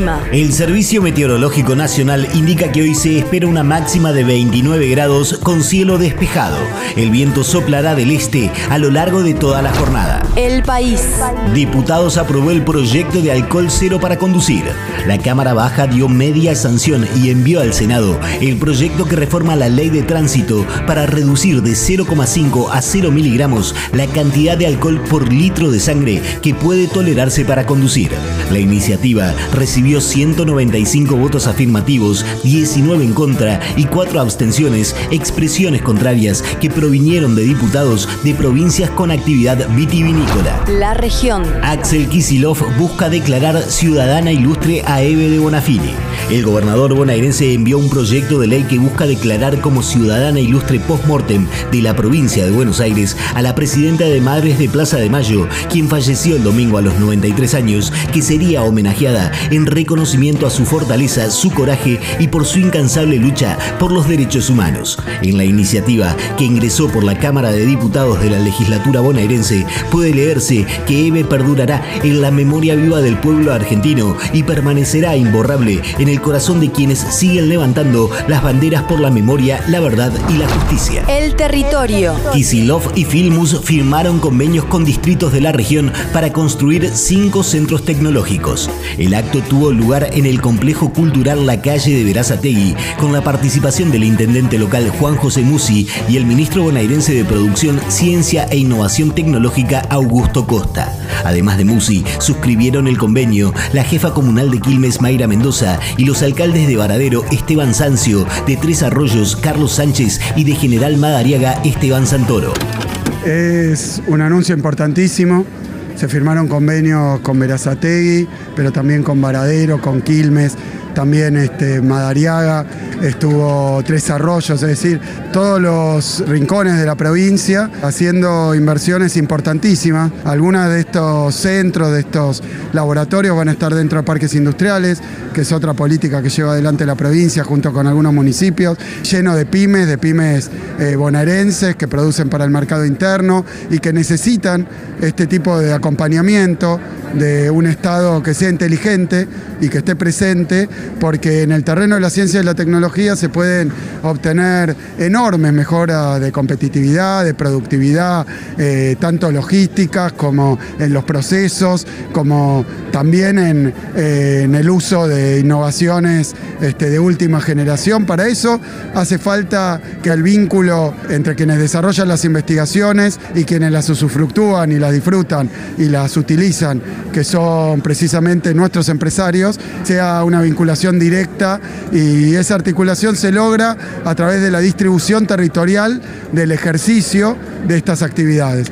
El clima. El Servicio Meteorológico Nacional indica que hoy se espera una máxima de 29 grados con cielo despejado. El viento soplará del este a lo largo de toda la jornada. El país. Diputados aprobó el proyecto de alcohol cero para conducir. La Cámara Baja dio media sanción y envió al Senado el proyecto que reforma la ley de tránsito para reducir de 0,5 a 0 miligramos la cantidad de alcohol por litro de sangre que puede tolerarse para conducir. La iniciativa recibió 195 votos afirmativos, 19 en contra y 4 abstenciones, expresiones contrarias que provinieron de diputados de provincias con actividad vitivinícola. La región. Axel Kisilov busca declarar ciudadana ilustre a Eve de Bonafini. El gobernador bonaerense envió un proyecto de ley que busca declarar como ciudadana ilustre post-mortem de la provincia de Buenos Aires a la presidenta de Madres de Plaza de Mayo, quien falleció el domingo a los 93 años, que sería homenajeada en reconocimiento a su fortaleza, su coraje y por su incansable lucha por los derechos humanos. En la iniciativa que ingresó por la Cámara de Diputados de la legislatura bonaerense, puede leerse que Eve perdurará en la memoria viva del pueblo argentino y permanecerá imborrable en el corazón de quienes siguen levantando las banderas por la memoria, la verdad y la justicia. El territorio. Kisilov y Filmus firmaron convenios con distritos de la región para construir cinco centros tecnológicos. El acto tuvo lugar en el complejo cultural La Calle de Verazategui, con la participación del intendente local Juan José Musi y el ministro bonaerense de Producción, Ciencia e Innovación Tecnológica Augusto Costa. Además de Musi, suscribieron el convenio la jefa comunal de Quilmes, Mayra Mendoza, y los alcaldes de Varadero, Esteban Sancio, de Tres Arroyos, Carlos Sánchez, y de General Madariaga, Esteban Santoro. Es un anuncio importantísimo. Se firmaron convenios con Verazategui, pero también con Varadero, con Quilmes, también este, Madariaga, estuvo Tres Arroyos, es decir, todos los rincones de la provincia haciendo inversiones importantísimas. Algunas de estos centros, de estos laboratorios van a estar dentro de parques industriales, que es otra política que lleva adelante la provincia junto con algunos municipios, lleno de pymes, de pymes eh, bonaerenses que producen para el mercado interno y que necesitan este tipo de acompañamiento de un Estado que sea inteligente y que esté presente, porque en el terreno de la ciencia y la tecnología se pueden obtener enormes mejoras de competitividad, de productividad, eh, tanto logísticas como en los procesos, como también en, eh, el uso de innovaciones este, de última generación. Para eso hace falta que el vínculo entre quienes desarrollan las investigaciones y quienes las usufructúan y las disfrutan y las utilizan que son precisamente nuestros empresarios, sea una vinculación directa y esa articulación se logra a través de la distribución territorial del ejercicio de estas actividades.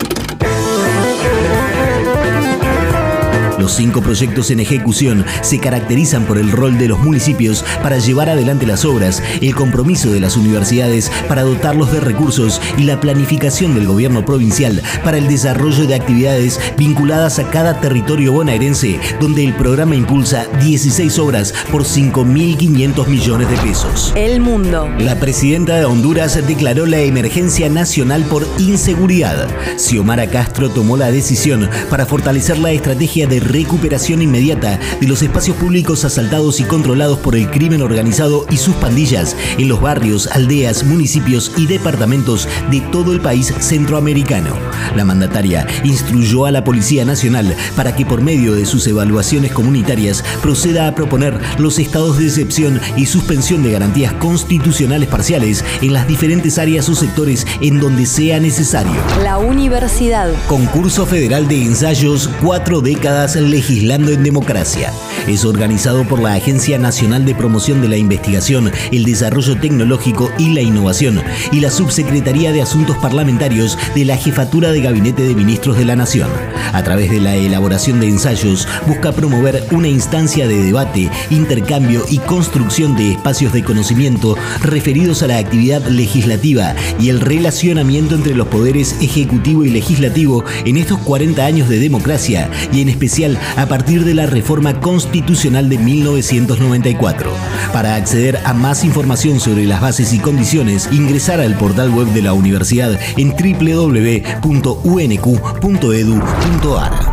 Los cinco proyectos en ejecución se caracterizan por el rol de los municipios para llevar adelante las obras, el compromiso de las universidades para dotarlos de recursos y la planificación del gobierno provincial para el desarrollo de actividades vinculadas a cada territorio bonaerense, donde el programa impulsa 16 obras por 5.500 millones de pesos. El mundo. La presidenta de Honduras declaró la emergencia nacional por inseguridad. Xiomara Castro tomó la decisión para fortalecer la estrategia de recuperación inmediata de los espacios públicos asaltados y controlados por el crimen organizado y sus pandillas en los barrios, aldeas, municipios y departamentos de todo el país centroamericano. La mandataria instruyó a la Policía Nacional para que por medio de sus evaluaciones comunitarias proceda a proponer los estados de excepción y suspensión de garantías constitucionales parciales en las diferentes áreas o sectores en donde sea necesario. La universidad. Concurso Federal de Ensayos Cuatro Décadas Legislando en Democracia. Es organizado por la Agencia Nacional de Promoción de la Investigación, el Desarrollo Tecnológico y la Innovación y la Subsecretaría de Asuntos Parlamentarios de la Jefatura de Gabinete de Ministros de la Nación. A través de la elaboración de ensayos, busca promover una instancia de debate, intercambio y construcción de espacios de conocimiento referidos a la actividad legislativa y el relacionamiento entre los poderes ejecutivo y legislativo en estos 40 años de democracia y en especial a partir de la reforma constitucional de 1994. Para acceder a más información sobre las bases y condiciones, ingresar al portal web de la universidad en www.unq.edu.ar.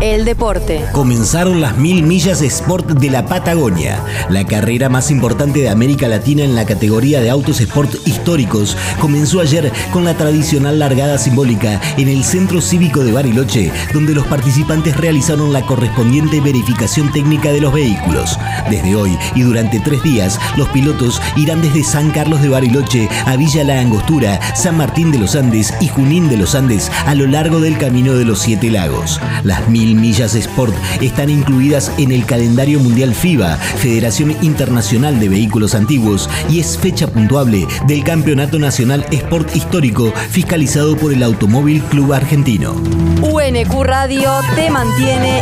El deporte. Comenzaron las mil millas Sport de la Patagonia, la carrera más importante de América Latina en la categoría de autos sport históricos. Comenzó ayer con la tradicional largada simbólica en el Centro Cívico de Bariloche, donde los participantes realizaron la verificación técnica de los vehículos. Desde hoy y durante tres días, los pilotos irán desde San Carlos de Bariloche a Villa La Angostura, San Martín de los Andes y Junín de los Andes a lo largo del Camino de los Siete Lagos. Las mil millas Sport están incluidas en el calendario mundial FIBA, Federación Internacional de Vehículos Antiguos, y es fecha puntuable del Campeonato Nacional Sport Histórico fiscalizado por el Automóvil Club Argentino. UNQ Radio te mantiene